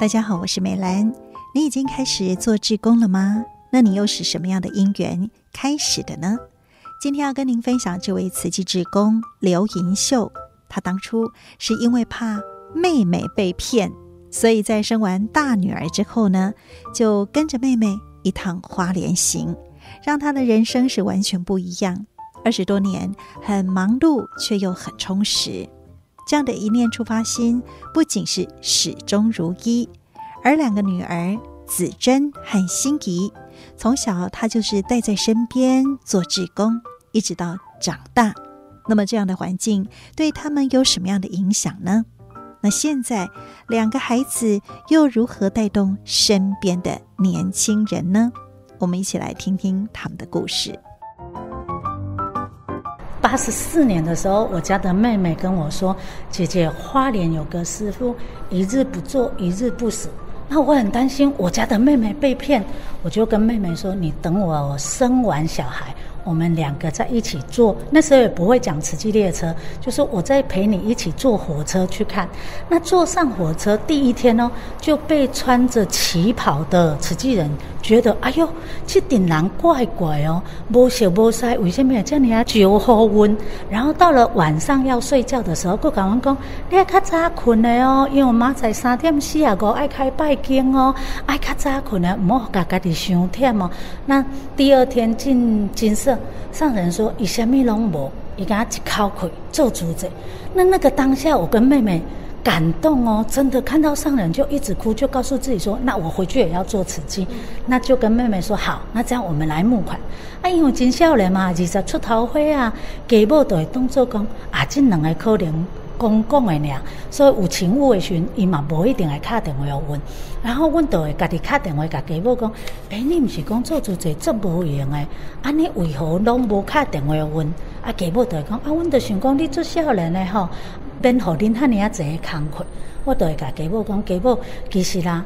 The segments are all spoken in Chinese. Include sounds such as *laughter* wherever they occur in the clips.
大家好，我是美兰。你已经开始做志工了吗？那你又是什么样的因缘开始的呢？今天要跟您分享这位慈济志工刘银秀，她当初是因为怕妹妹被骗，所以在生完大女儿之后呢，就跟着妹妹一趟花莲行，让她的人生是完全不一样。二十多年很忙碌，却又很充实。这样的一念出发心，不仅是始终如一，而两个女儿子珍和心怡，从小她就是带在身边做志工，一直到长大。那么这样的环境对他们有什么样的影响呢？那现在两个孩子又如何带动身边的年轻人呢？我们一起来听听他们的故事。八十四年的时候，我家的妹妹跟我说：“姐姐，花莲有个师傅，一日不做，一日不死。”那我很担心我家的妹妹被骗，我就跟妹妹说：“你等我生完小孩。”我们两个在一起坐，那时候也不会讲慈济列车，就是我在陪你一起坐火车去看。那坐上火车第一天哦，就被穿着旗袍的慈济人觉得，哎呦，这顶人怪怪哦，无色无色，为什么这样啊？酒喝温。然后到了晚上要睡觉的时候，佮我讲，你要较早困的哦，因为我妈在三点四啊个爱开拜经哦，爱较早困的，唔好家家己伤忝哦。那第二天进金色。上人说：“以什么拢无，伊甲一口气做主者。”那那个当下，我跟妹妹感动哦，真的看到上人就一直哭，就告诉自己说：“那我回去也要做慈济。”那就跟妹妹说：“好，那这样我们来募款。”啊，因为真笑人嘛，二十出头岁啊，给某都会当做讲啊，这两个可能。讲讲的俩，所以有请务的时，伊嘛无一定会打电话要问。然后阮就会家己打电话甲家母讲：哎、欸，你毋是讲做主者做无用诶？啊，尼为何拢无打电话要问？啊，家母就会讲：啊，阮就想讲你做少年诶吼，免互恁遐尔啊侪工课。我就会甲家母讲：家母，其实啦，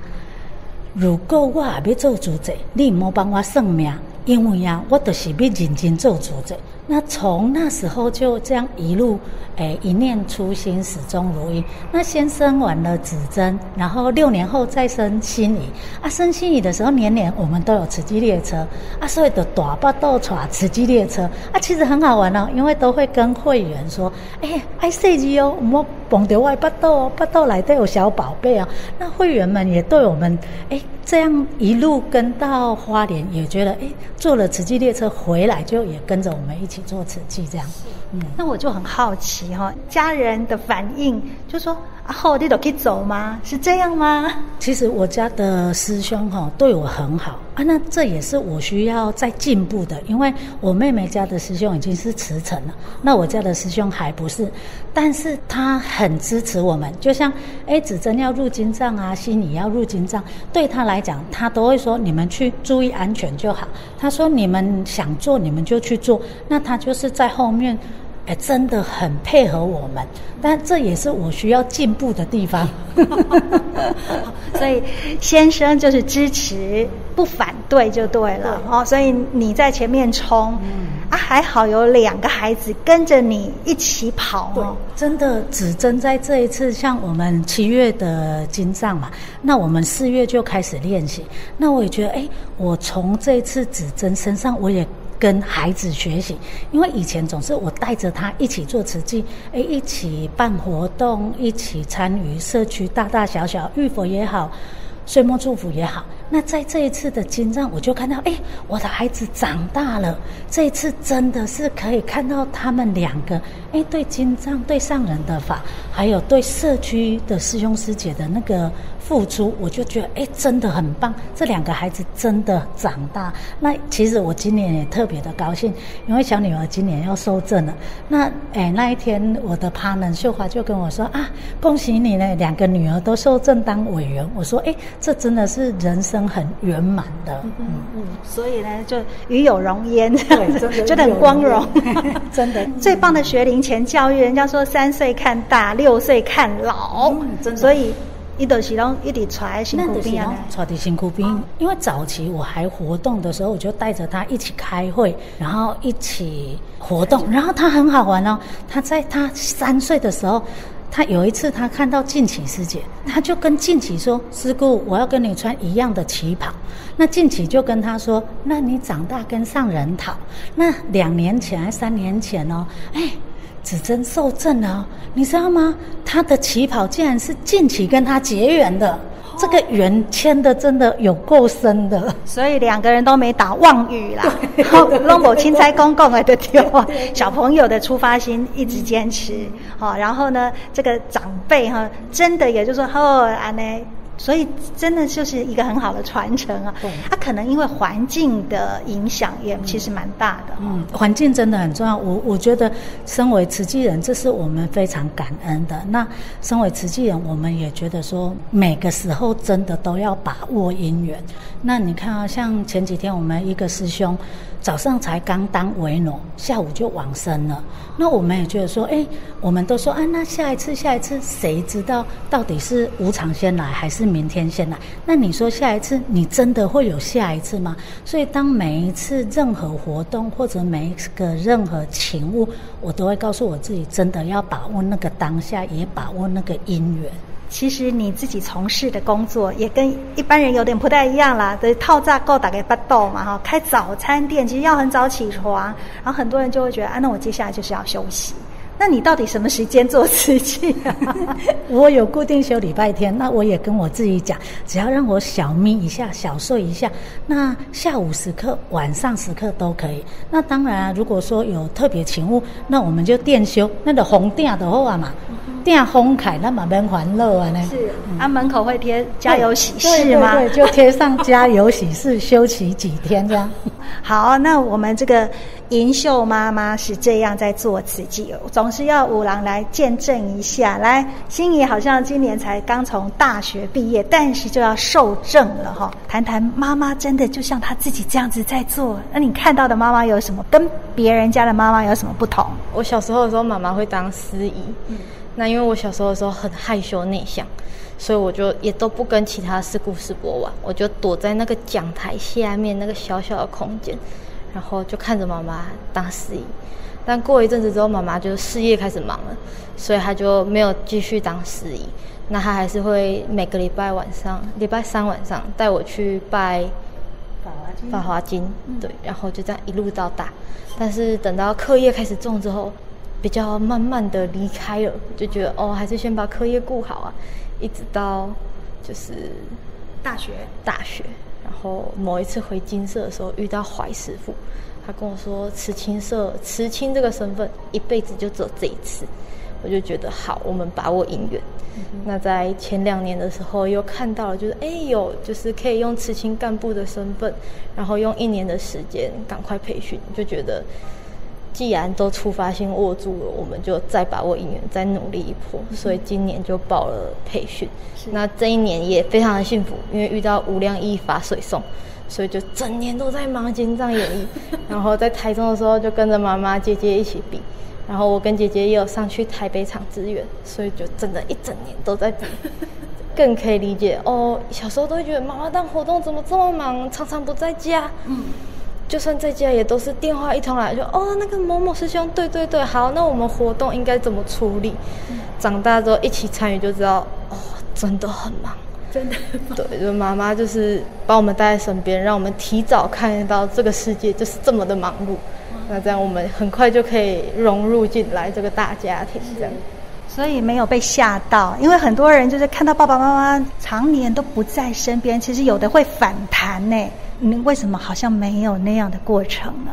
如果我也要做主者，你毋好帮我算命，因为啊，我就是要认真做主者。那从那时候就这样一路，诶，一念初心，始终如一。那先生完了子珍，然后六年后再生心怡。啊，生心怡的时候，年年我们都有慈济列车啊，所以的大巴都坐慈济列车啊，其实很好玩哦，因为都会跟会员说，哎，爱设计哦，我们捧着外巴豆，巴豆来都有小宝贝哦。那会员们也对我们，哎，这样一路跟到花莲，也觉得哎，坐了磁器列车回来，就也跟着我们一起。做慈济这样，嗯，那我就很好奇哈，家人的反应就说啊，好你都可以走吗？是这样吗？其实我家的师兄哈对我很好啊，那这也是我需要再进步的，因为我妹妹家的师兄已经是辞呈了，那我家的师兄还不是，但是他很支持我们，就像哎，子珍要入金藏啊，心怡要入金藏，对他来讲，他都会说你们去注意安全就好。他说你们想做，你们就去做。那他就是在后面，哎，真的很配合我们，但这也是我需要进步的地方。*laughs* 所以先生就是支持，不反对就对了。哦，所以你在前面冲，嗯、啊，还好有两个孩子跟着你一起跑。对，真的，只针在这一次，像我们七月的金藏嘛，那我们四月就开始练习。那我也觉得，哎，我从这一次子珍身上，我也。跟孩子学习，因为以前总是我带着他一起做慈济，哎，一起办活动，一起参与社区大大小小浴佛也好，岁末祝福也好。那在这一次的金藏，我就看到，哎，我的孩子长大了。这一次真的是可以看到他们两个，哎，对金藏、对上人的法，还有对社区的师兄师姐的那个。付出，我就觉得哎，真的很棒。这两个孩子真的长大。那其实我今年也特别的高兴，因为小女儿今年要收证了。那哎，那一天我的 partner 秀华就跟我说啊，恭喜你呢，两个女儿都受证当委员。我说哎，这真的是人生很圆满的。嗯嗯，嗯，所以呢，就与有荣焉，对，真的觉得很光荣。真的，最棒的学龄前教育，人家说三岁看大，六岁看老。嗯，真的。所以。一直是拢一直揣身躯边啊，揣在身躯边。因为早期我还活动的时候，我就带着他一起开会，然后一起活动，然后他很好玩哦。他在他三岁的时候。他有一次他看到静琪师姐，他就跟静琪说：“师姑，我要跟你穿一样的旗袍。”那静琪就跟他说：“那你长大跟上人讨。”那两年前还三年前哦，哎，子珍受证了，你知道吗？他的旗袍竟然是近期跟他结缘的。这个缘牵的真的有够深的，所以两个人都没打妄语啦。龙某钦差公公来的电话，*laughs* 小朋友的出发心一直坚持。好，然后呢，这个长辈哈，真的也就是说，哦，安呢。所以真的就是一个很好的传承啊！它可能因为环境的影响也其实蛮大的。嗯，环境真的很重要。我我觉得，身为慈济人，这是我们非常感恩的。那身为慈济人，我们也觉得说，每个时候真的都要把握因缘。那你看啊，像前几天我们一个师兄。早上才刚当维农，下午就往生了。那我们也觉得说，哎，我们都说，啊，那下一次，下一次，谁知道到底是无常先来，还是明天先来？那你说下一次，你真的会有下一次吗？所以，当每一次任何活动或者每一个任何情物，我都会告诉我自己，真的要把握那个当下，也把握那个因缘。其实你自己从事的工作也跟一般人有点不太一样啦，的套炸够打给八豆嘛哈，开早餐店其实要很早起床，然后很多人就会觉得啊，那我接下来就是要休息。*laughs* 那你到底什么时间做慈济啊？*laughs* 我有固定休礼拜天，那我也跟我自己讲，只要让我小眯一下、小睡一下，那下午时刻、晚上时刻都可以。那当然啊，如果说有特别勤务，那我们就店休，那个红店的话嘛，店红凯那么蛮欢乐啊呢。是，啊、门口会贴加油喜事吗？对，对，对，就贴上加油喜事，休息几天这样。*laughs* 好，那我们这个。银秀妈妈是这样在做慈济，总是要五郎来见证一下。来，心怡好像今年才刚从大学毕业，但是就要受证了哈。谈谈妈妈真的就像她自己这样子在做，那你看到的妈妈有什么跟别人家的妈妈有什么不同？我小时候的时候，妈妈会当司仪，嗯，那因为我小时候的时候很害羞内向，所以我就也都不跟其他师姑师伯玩，我就躲在那个讲台下面那个小小的空间。然后就看着妈妈当司仪，但过一阵子之后，妈妈就事业开始忙了，所以她就没有继续当司仪。那她还是会每个礼拜晚上、礼拜三晚上带我去拜法华经。法华经，对，然后就这样一路到大。但是等到课业开始重之后，比较慢慢的离开了，就觉得哦，还是先把课业顾好啊。一直到就是大学，大学。然后某一次回金色的时候遇到怀师傅，他跟我说慈青社慈青这个身份一辈子就只有这一次，我就觉得好，我们把握姻缘。嗯、那在前两年的时候又看到了，就是哎有就是可以用慈青干部的身份，然后用一年的时间赶快培训，就觉得。既然都出发性握住了，我们就再把握一年，再努力一波。所以今年就报了培训。那这一年也非常的幸福，因为遇到无量义法水送，所以就整年都在忙金藏演绎。*laughs* 然后在台中的时候就跟着妈妈姐姐一起比，然后我跟姐姐也有上去台北场支援，所以就真的一整年都在比。*laughs* 更可以理解哦，小时候都会觉得妈妈当活动怎么这么忙，常常不在家。嗯。就算在家也都是电话一通来就哦，那个某某师兄，对对对，好，那我们活动应该怎么处理？嗯、长大之后一起参与就知道，哦，真的很忙，真的很忙。对，就妈妈就是把我们带在身边，让我们提早看到这个世界就是这么的忙碌。嗯、那这样我们很快就可以融入进来这个大家庭，这样。所以没有被吓到，因为很多人就是看到爸爸妈妈常年都不在身边，其实有的会反弹呢。你为什么好像没有那样的过程呢？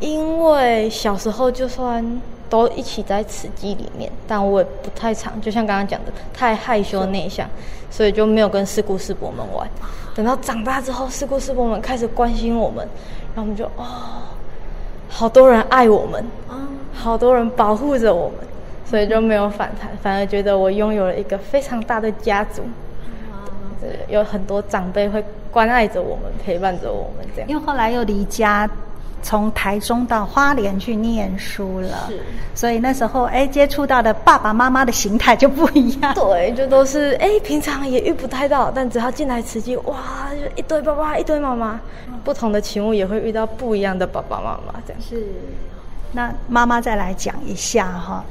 因为小时候就算都一起在慈济里面，但我也不太常，就像刚刚讲的，太害羞内向，所以就没有跟四姑四伯们玩。等到长大之后，四姑四伯们开始关心我们，然后我们就哦，好多人爱我们，好多人保护着我们，所以就没有反弹，反而觉得我拥有了一个非常大的家族。对，有很多长辈会关爱着我们，陪伴着我们这样。因为后来又离家，从台中到花莲去念书了，是，所以那时候哎，接触到的爸爸妈妈的形态就不一样。*laughs* 对，就都是哎，平常也遇不太到，但只要进来慈济，哇，就一堆爸爸，一堆妈妈，嗯、不同的情况也会遇到不一样的爸爸妈妈这样。是，那妈妈再来讲一下哈。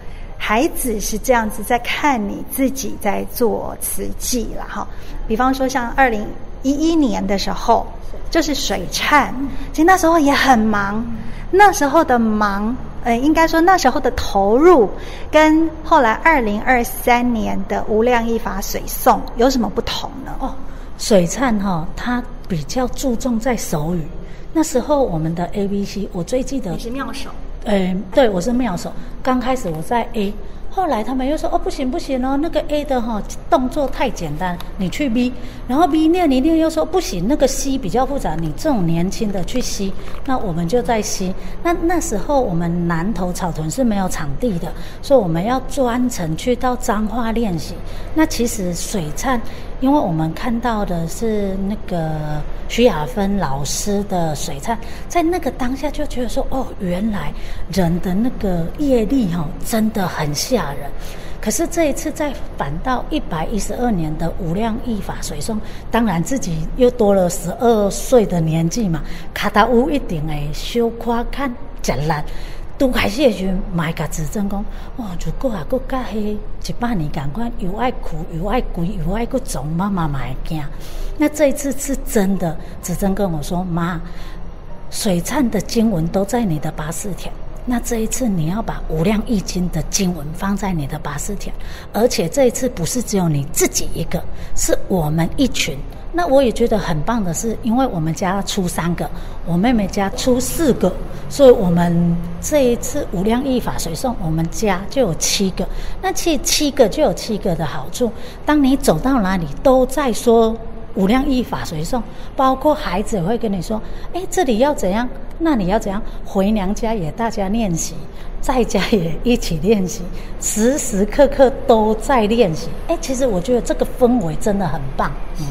孩子是这样子在看你自己在做慈济了哈。比方说像二零一一年的时候，就是水忏，其实那时候也很忙，那时候的忙。呃，应该说那时候的投入，跟后来二零二三年的无量一法水诵有什么不同呢？哦，水忏哈、哦，它比较注重在手语。那时候我们的 A B C，我最记得你是妙手。呃，对，我是妙手。刚开始我在 A。后来他们又说哦，不行不行哦，那个 A 的哈动作太简单，你去 B，然后 B 念一念又说不行，那个 C 比较复杂，你这种年轻的去 C，那我们就在 C。那那时候我们南投草屯是没有场地的，所以我们要专程去到彰化练习。那其实水灿。因为我们看到的是那个徐雅芬老师的水忏，在那个当下就觉得说，哦，原来人的那个业力哈，真的很吓人。可是这一次再返到一百一十二年的无量义法水诵，当然自己又多了十二岁的年纪嘛，卡达乌一定会小夸看艰难。刚开始的时候，买个指针讲，哇，如果啊，搁加迄一百年感官，又爱哭，又爱贵，又爱搁重，妈妈买惊。那这一次是真的，子珍跟我说，妈，水忏的经文都在你的八识田。那这一次你要把无量易经的经文放在你的八识田，而且这一次不是只有你自己一个，是我们一群。那我也觉得很棒的是，因为我们家出三个，我妹妹家出四个，所以我们这一次无量义法随诵，我们家就有七个。那其实七个就有七个的好处，当你走到哪里都在说无量义法随诵，包括孩子也会跟你说：“哎，这里要怎样？那你要怎样？”回娘家也大家练习。在家也一起练习，时时刻刻都在练习。哎，其实我觉得这个氛围真的很棒。是，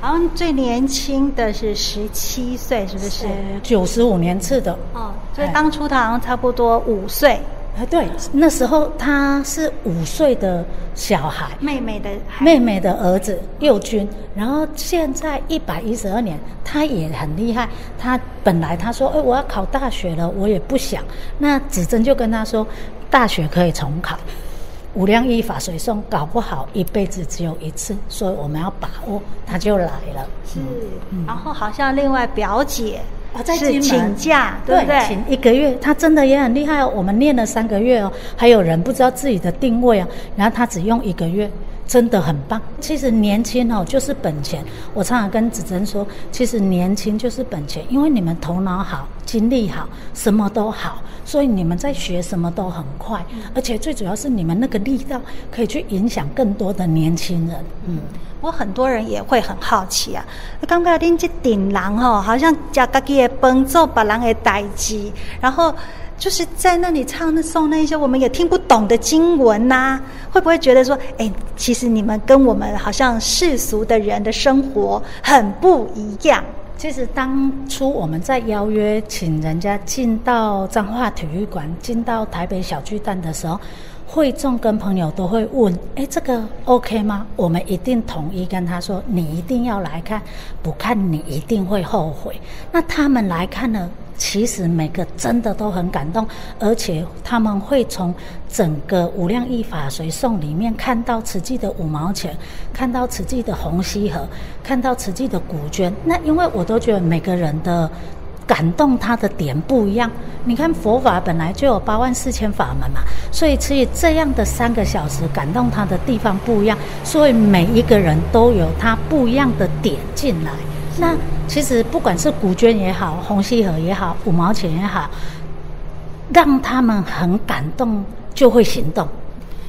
然后最年轻的是十七岁，是不是？九十五年次的。哦，所以当初他好像差不多五岁。哎，对，那时候他是五岁的小孩，妹妹的孩妹妹的儿子佑君。然后现在一百一十二年，他也很厉害。他本来他说：“哎，我要考大学了，我也不想。”那子珍就跟他说：“大学可以重考，无量依法随送，搞不好一辈子只有一次，所以我们要把握。”他就来了。是，嗯、然后好像另外表姐。是请假，对不对？请一个月，她真的也很厉害哦。我们练了三个月哦，还有人不知道自己的定位哦，然后她只用一个月，真的很棒。其实年轻哦就是本钱。我常常跟子珍说，其实年轻就是本钱，因为你们头脑好，精力好，什么都好，所以你们在学什么都很快，而且最主要是你们那个力道可以去影响更多的年轻人。嗯。我很多人也会很好奇啊，刚刚恁这顶人吼，好像家家己的饭做别人的代志，然后就是在那里唱那诵那一些我们也听不懂的经文呐、啊，会不会觉得说，哎，其实你们跟我们好像世俗的人的生活很不一样？其实当初我们在邀约请人家进到彰化体育馆，进到台北小巨蛋的时候。会众跟朋友都会问：“哎，这个 OK 吗？”我们一定统一跟他说：“你一定要来看，不看你一定会后悔。”那他们来看呢？其实每个真的都很感动，而且他们会从整个无量义法随诵里面看到慈济的五毛钱，看到慈济的虹吸盒，看到慈济的古卷。那因为我都觉得每个人的。感动他的点不一样，你看佛法本来就有八万四千法门嘛，所以所以这样的三个小时感动他的地方不一样，所以每一个人都有他不一样的点进来。那其实不管是古娟也好，红溪河也好，五毛钱也好，让他们很感动，就会行动。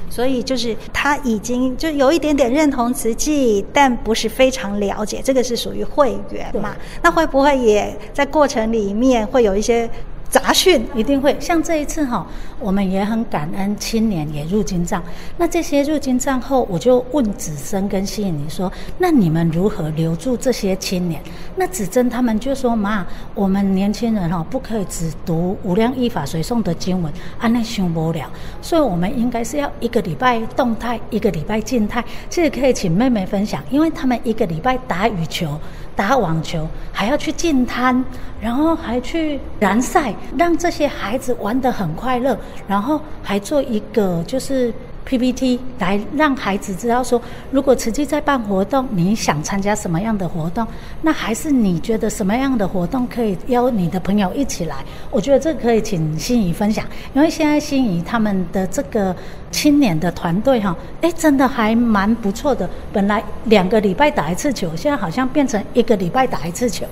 所以就是他已经就有一点点认同慈济，但不是非常了解，这个是属于会员嘛？那会不会也在过程里面会有一些？杂讯一定会，像这一次哈，我们也很感恩青年也入经藏。那这些入经藏后，我就问子生跟希你说：“那你们如何留住这些青年？”那子珍他们就说：“妈，我们年轻人哈，不可以只读无量义法随诵的经文，安那修不了。所以我们应该是要一个礼拜动态，一个礼拜静态。这个可以请妹妹分享，因为他们一个礼拜打羽球。打网球，还要去进摊，然后还去燃赛，让这些孩子玩得很快乐，然后还做一个就是。PPT 来让孩子知道说，如果慈济在办活动，你想参加什么样的活动？那还是你觉得什么样的活动可以邀你的朋友一起来？我觉得这可以请心怡分享，因为现在心怡他们的这个青年的团队哈，哎，真的还蛮不错的。本来两个礼拜打一次球，现在好像变成一个礼拜打一次球。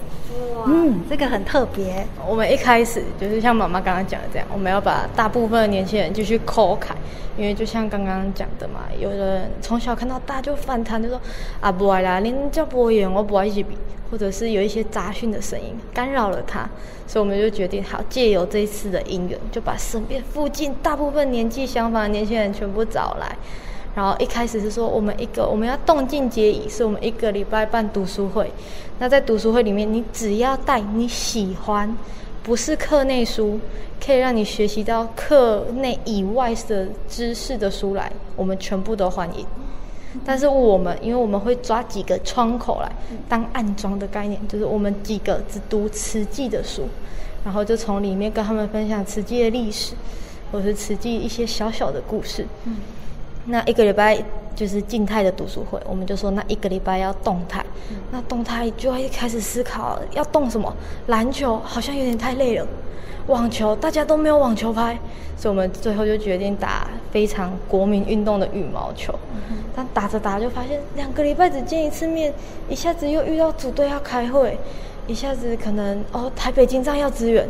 嗯，这个很特别。我们一开始就是像妈妈刚刚讲的这样，我们要把大部分的年轻人继续抠开，因为就像刚刚讲的嘛，有人从小看到大就反弹，就说啊不爱啦，恁叫不演，我不爱一起比，或者是有一些杂讯的声音干扰了他，所以我们就决定好借由这一次的因缘，就把身边附近大部分年纪相仿的年轻人全部找来。然后一开始是说，我们一个我们要动静皆宜，是我们一个礼拜办读书会。那在读书会里面，你只要带你喜欢，不是课内书，可以让你学习到课内以外的知识的书来，我们全部都欢迎。但是我们，因为我们会抓几个窗口来当暗桩的概念，就是我们几个只读慈济的书，然后就从里面跟他们分享慈济的历史，或是慈济一些小小的故事。嗯。那一个礼拜就是静态的读书会，我们就说那一个礼拜要动态。嗯、那动态就会开始思考要动什么。篮球好像有点太累了，网球大家都没有网球拍，所以我们最后就决定打非常国民运动的羽毛球。嗯、但打着打着就发现两个礼拜只见一次面，一下子又遇到组队要开会，一下子可能哦台北金站要支援，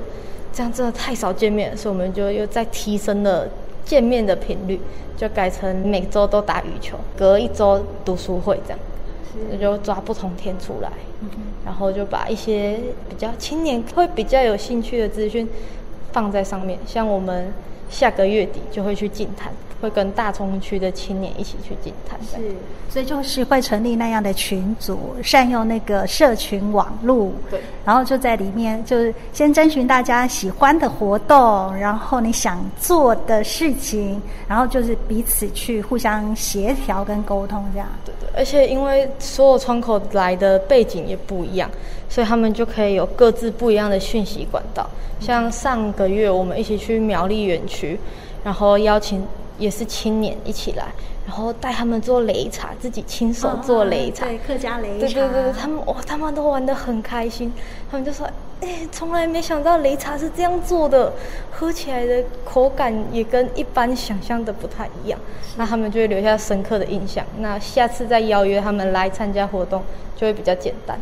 这样真的太少见面，所以我们就又再提升了。见面的频率就改成每周都打羽球，隔一周读书会这样，那就抓不同天出来，然后就把一些比较青年会比较有兴趣的资讯放在上面，像我们下个月底就会去净坛。会跟大中区的青年一起去净坛，是，所以就是会成立那样的群组，善用那个社群网络，对，然后就在里面，就是先征询大家喜欢的活动，然后你想做的事情，然后就是彼此去互相协调跟沟通，这样，对对。而且因为所有窗口来的背景也不一样，所以他们就可以有各自不一样的讯息管道。像上个月我们一起去苗栗园区，然后邀请。也是青年一起来，然后带他们做擂茶，自己亲手做擂茶，哦、对客家擂茶，对对对，他们哇，他们都玩得很开心。他们就说：“哎，从来没想到擂茶是这样做的，喝起来的口感也跟一般想象的不太一样。”那他们就会留下深刻的印象。那下次再邀约他们来参加活动，就会比较简单。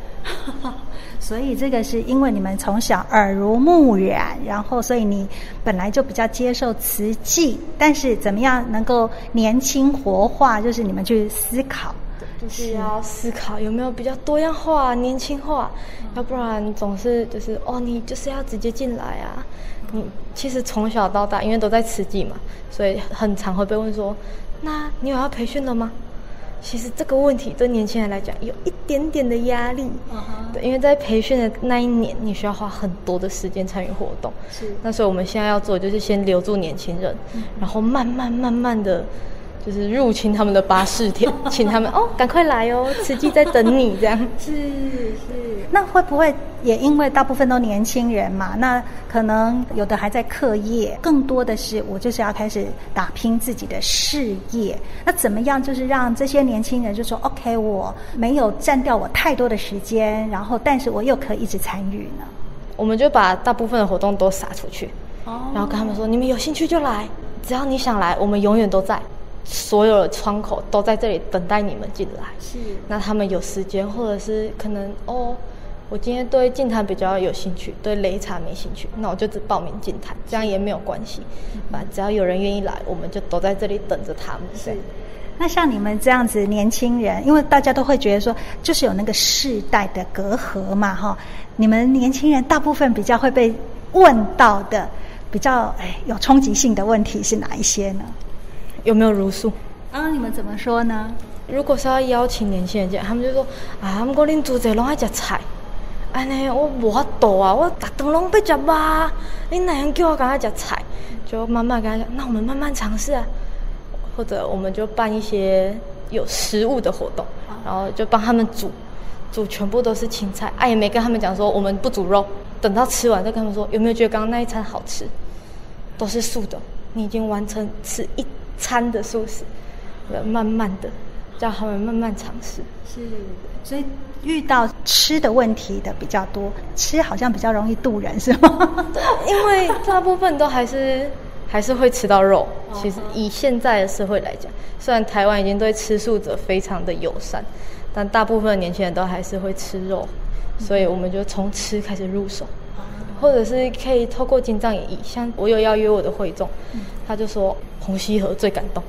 *laughs* 所以这个是因为你们从小耳濡目染，然后所以你本来就比较接受慈济，但是怎么样能够年轻活化，就是你们去思考，就是要思考有没有比较多样化、年轻化，要不然总是就是哦，你就是要直接进来啊。你其实从小到大，因为都在慈济嘛，所以很常会被问说，那你有要培训了吗？其实这个问题对年轻人来讲有一点点的压力，uh huh. 对，因为在培训的那一年，你需要花很多的时间参与活动。是，那所以我们现在要做，就是先留住年轻人，嗯、然后慢慢慢慢的。就是入侵他们的巴士田，*laughs* 请他们哦，赶快来哦，慈济在等你这样。是是，那会不会也因为大部分都年轻人嘛？那可能有的还在课业，更多的是我就是要开始打拼自己的事业。那怎么样，就是让这些年轻人就说 OK，我没有占掉我太多的时间，然后但是我又可以一直参与呢？我们就把大部分的活动都撒出去，哦，然后跟他们说，你们有兴趣就来，只要你想来，我们永远都在。所有的窗口都在这里等待你们进来。是，那他们有时间，或者是可能哦，我今天对净滩比较有兴趣，对擂茶没兴趣，那我就只报名净滩，这样也没有关系。反正只要有人愿意来，我们就都在这里等着他们。是，那像你们这样子年轻人，因为大家都会觉得说，就是有那个世代的隔阂嘛，哈。你们年轻人大部分比较会被问到的，比较哎有冲击性的问题是哪一些呢？有没有如素？啊，你们怎么说呢？如果是要邀请年轻人他们就说啊，不过恁做这拢爱吃菜，安尼我无法度啊，我逐顿拢要食肉，你哪样叫我赶快食菜？就慢慢跟他讲，那我们慢慢尝试啊，或者我们就办一些有食物的活动，然后就帮他们煮，煮全部都是青菜，哎、啊，也没跟他们讲说我们不煮肉，等到吃完再跟他们说有没有觉得刚刚那一餐好吃，都是素的，你已经完成吃一餐的素食，慢慢的叫他们慢慢尝试。是，所以遇到吃的问题的比较多，吃好像比较容易渡人，是吗？*laughs* 因为大部分都还是 *laughs* 还是会吃到肉。其实以现在的社会来讲，虽然台湾已经对吃素者非常的友善，但大部分的年轻人都还是会吃肉，所以我们就从吃开始入手，或者是可以透过金藏演绎。像我有邀约我的会众，他就说红溪河最感动。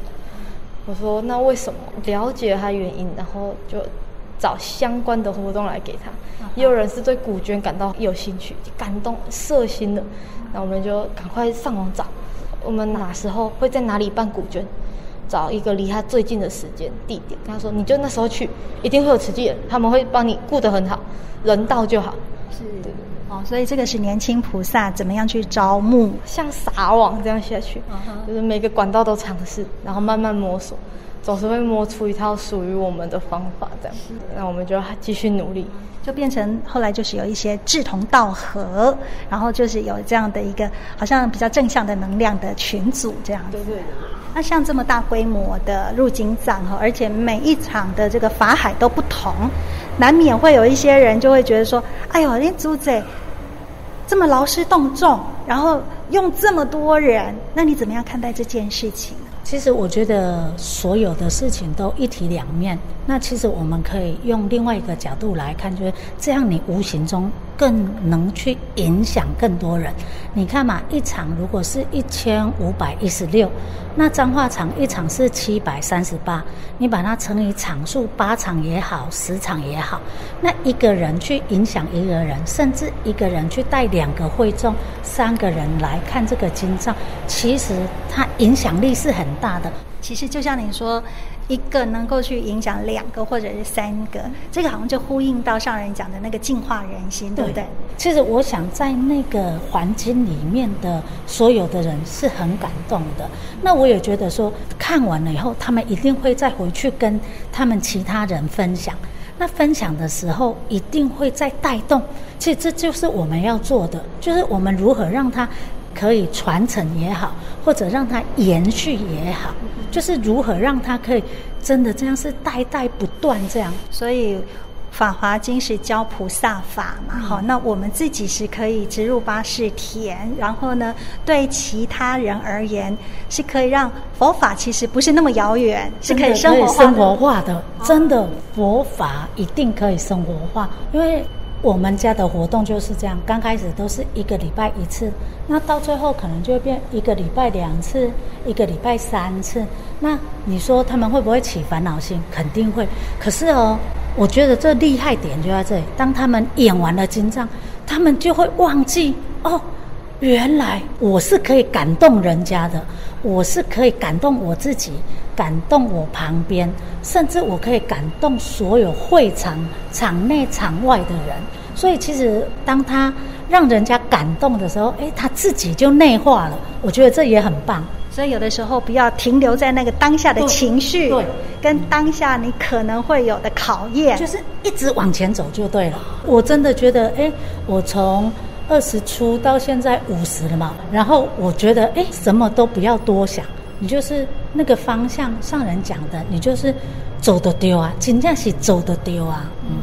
我说那为什么？了解他原因，然后就找相关的活动来给他。也有人是对古绢感到有兴趣，感动色心的，那我们就赶快上网找，我们哪时候会在哪里办古绢，找一个离他最近的时间地点，跟他说你就那时候去，一定会有慈济人，他们会帮你顾得很好，人到就好。是的。哦，所以这个是年轻菩萨怎么样去招募，像撒网这样下去，uh huh. 就是每个管道都尝试，然后慢慢摸索，总是会摸出一套属于我们的方法，这样，那我们就要继续努力，就变成后来就是有一些志同道合，然后就是有这样的一个好像比较正向的能量的群组这样子。对对对。那像这么大规模的入境藏哈，而且每一场的这个法海都不同，难免会有一些人就会觉得说，哎呦，连猪仔。这么劳师动众，然后用这么多人，那你怎么样看待这件事情？其实我觉得所有的事情都一体两面。那其实我们可以用另外一个角度来看，就是这样，你无形中更能去影响更多人。你看嘛，一场如果是一千五百一十六，那彰化场一场是七百三十八，你把它乘以场数，八场也好，十场也好，那一个人去影响一个人，甚至一个人去带两个会众、三个人来看这个金藏，其实它影响力是很大的。其实就像你说。一个能够去影响两个或者是三个，这个好像就呼应到上人讲的那个净化人心，对不对？其实我想在那个环境里面的所有的人是很感动的。那我也觉得说，看完了以后，他们一定会再回去跟他们其他人分享。那分享的时候，一定会再带动。其实这就是我们要做的，就是我们如何让他。可以传承也好，或者让它延续也好，就是如何让它可以真的这样是代代不断这样。所以《法华经》是教菩萨法嘛，好、嗯，那我们自己是可以植入八识田，然后呢，对其他人而言是可以让佛法其实不是那么遥远，是可以生活生活化的。真的，佛法一定可以生活化，因为。我们家的活动就是这样，刚开始都是一个礼拜一次，那到最后可能就会变一个礼拜两次，一个礼拜三次。那你说他们会不会起烦恼心？肯定会。可是哦，我觉得这厉害点就在这里，当他们演完了金藏，他们就会忘记哦，原来我是可以感动人家的，我是可以感动我自己，感动我旁边，甚至我可以感动所有会场场内场外的人。所以，其实当他让人家感动的时候，诶，他自己就内化了。我觉得这也很棒。所以，有的时候不要停留在那个当下的情绪，对，跟当下你可能会有的考验，就是一直往前走就对了。我真的觉得，诶，我从二十出到现在五十了嘛，然后我觉得，哎，什么都不要多想，你就是那个方向上人讲的，你就是走得丢啊，真正是走得丢啊，嗯。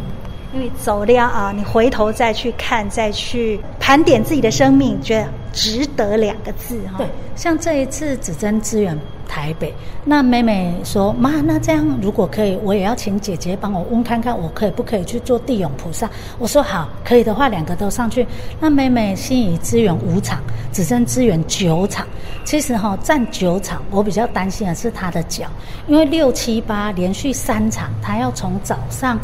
因为走了啊，你回头再去看，再去盘点自己的生命，觉得值得两个字哈。对，像这一次指针支援台北，那妹妹说：“妈，那这样如果可以，我也要请姐姐帮我问看看，我可以不可以去做地勇菩萨？”我说：“好，可以的话，两个都上去。”那妹妹心仪支援五场，只剩支援九场。其实哈，站九场，我比较担心的是她的脚，因为六七八连续三场，她要从早上。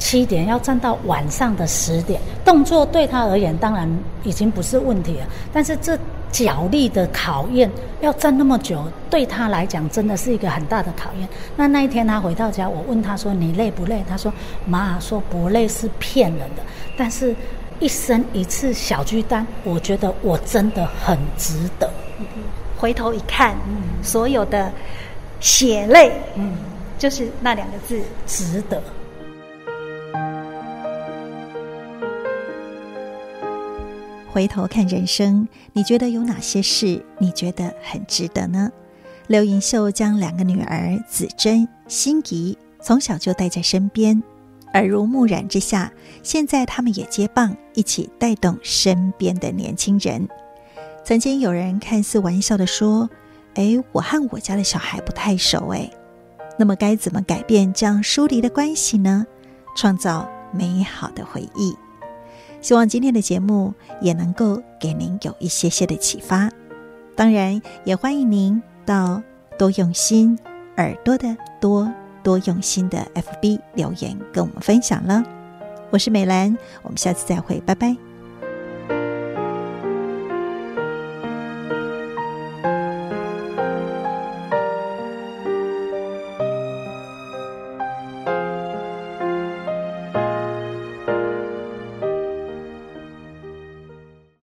七点要站到晚上的十点，动作对他而言当然已经不是问题了。但是这脚力的考验，要站那么久，对他来讲真的是一个很大的考验。那那一天他回到家，我问他说：“你累不累？”他说：“妈说不累是骗人的，但是一生一次小巨蛋，我觉得我真的很值得。”回头一看，嗯，所有的血泪，嗯，就是那两个字，值得。回头看人生，你觉得有哪些事你觉得很值得呢？刘银秀将两个女儿子珍、心仪从小就带在身边，耳濡目染之下，现在他们也接棒，一起带动身边的年轻人。曾经有人看似玩笑地说：“哎，我和我家的小孩不太熟，哎，那么该怎么改变这样疏离的关系呢？创造美好的回忆。”希望今天的节目也能够给您有一些些的启发。当然，也欢迎您到多用心耳朵的多多用心的 FB 留言跟我们分享了。我是美兰，我们下次再会，拜拜。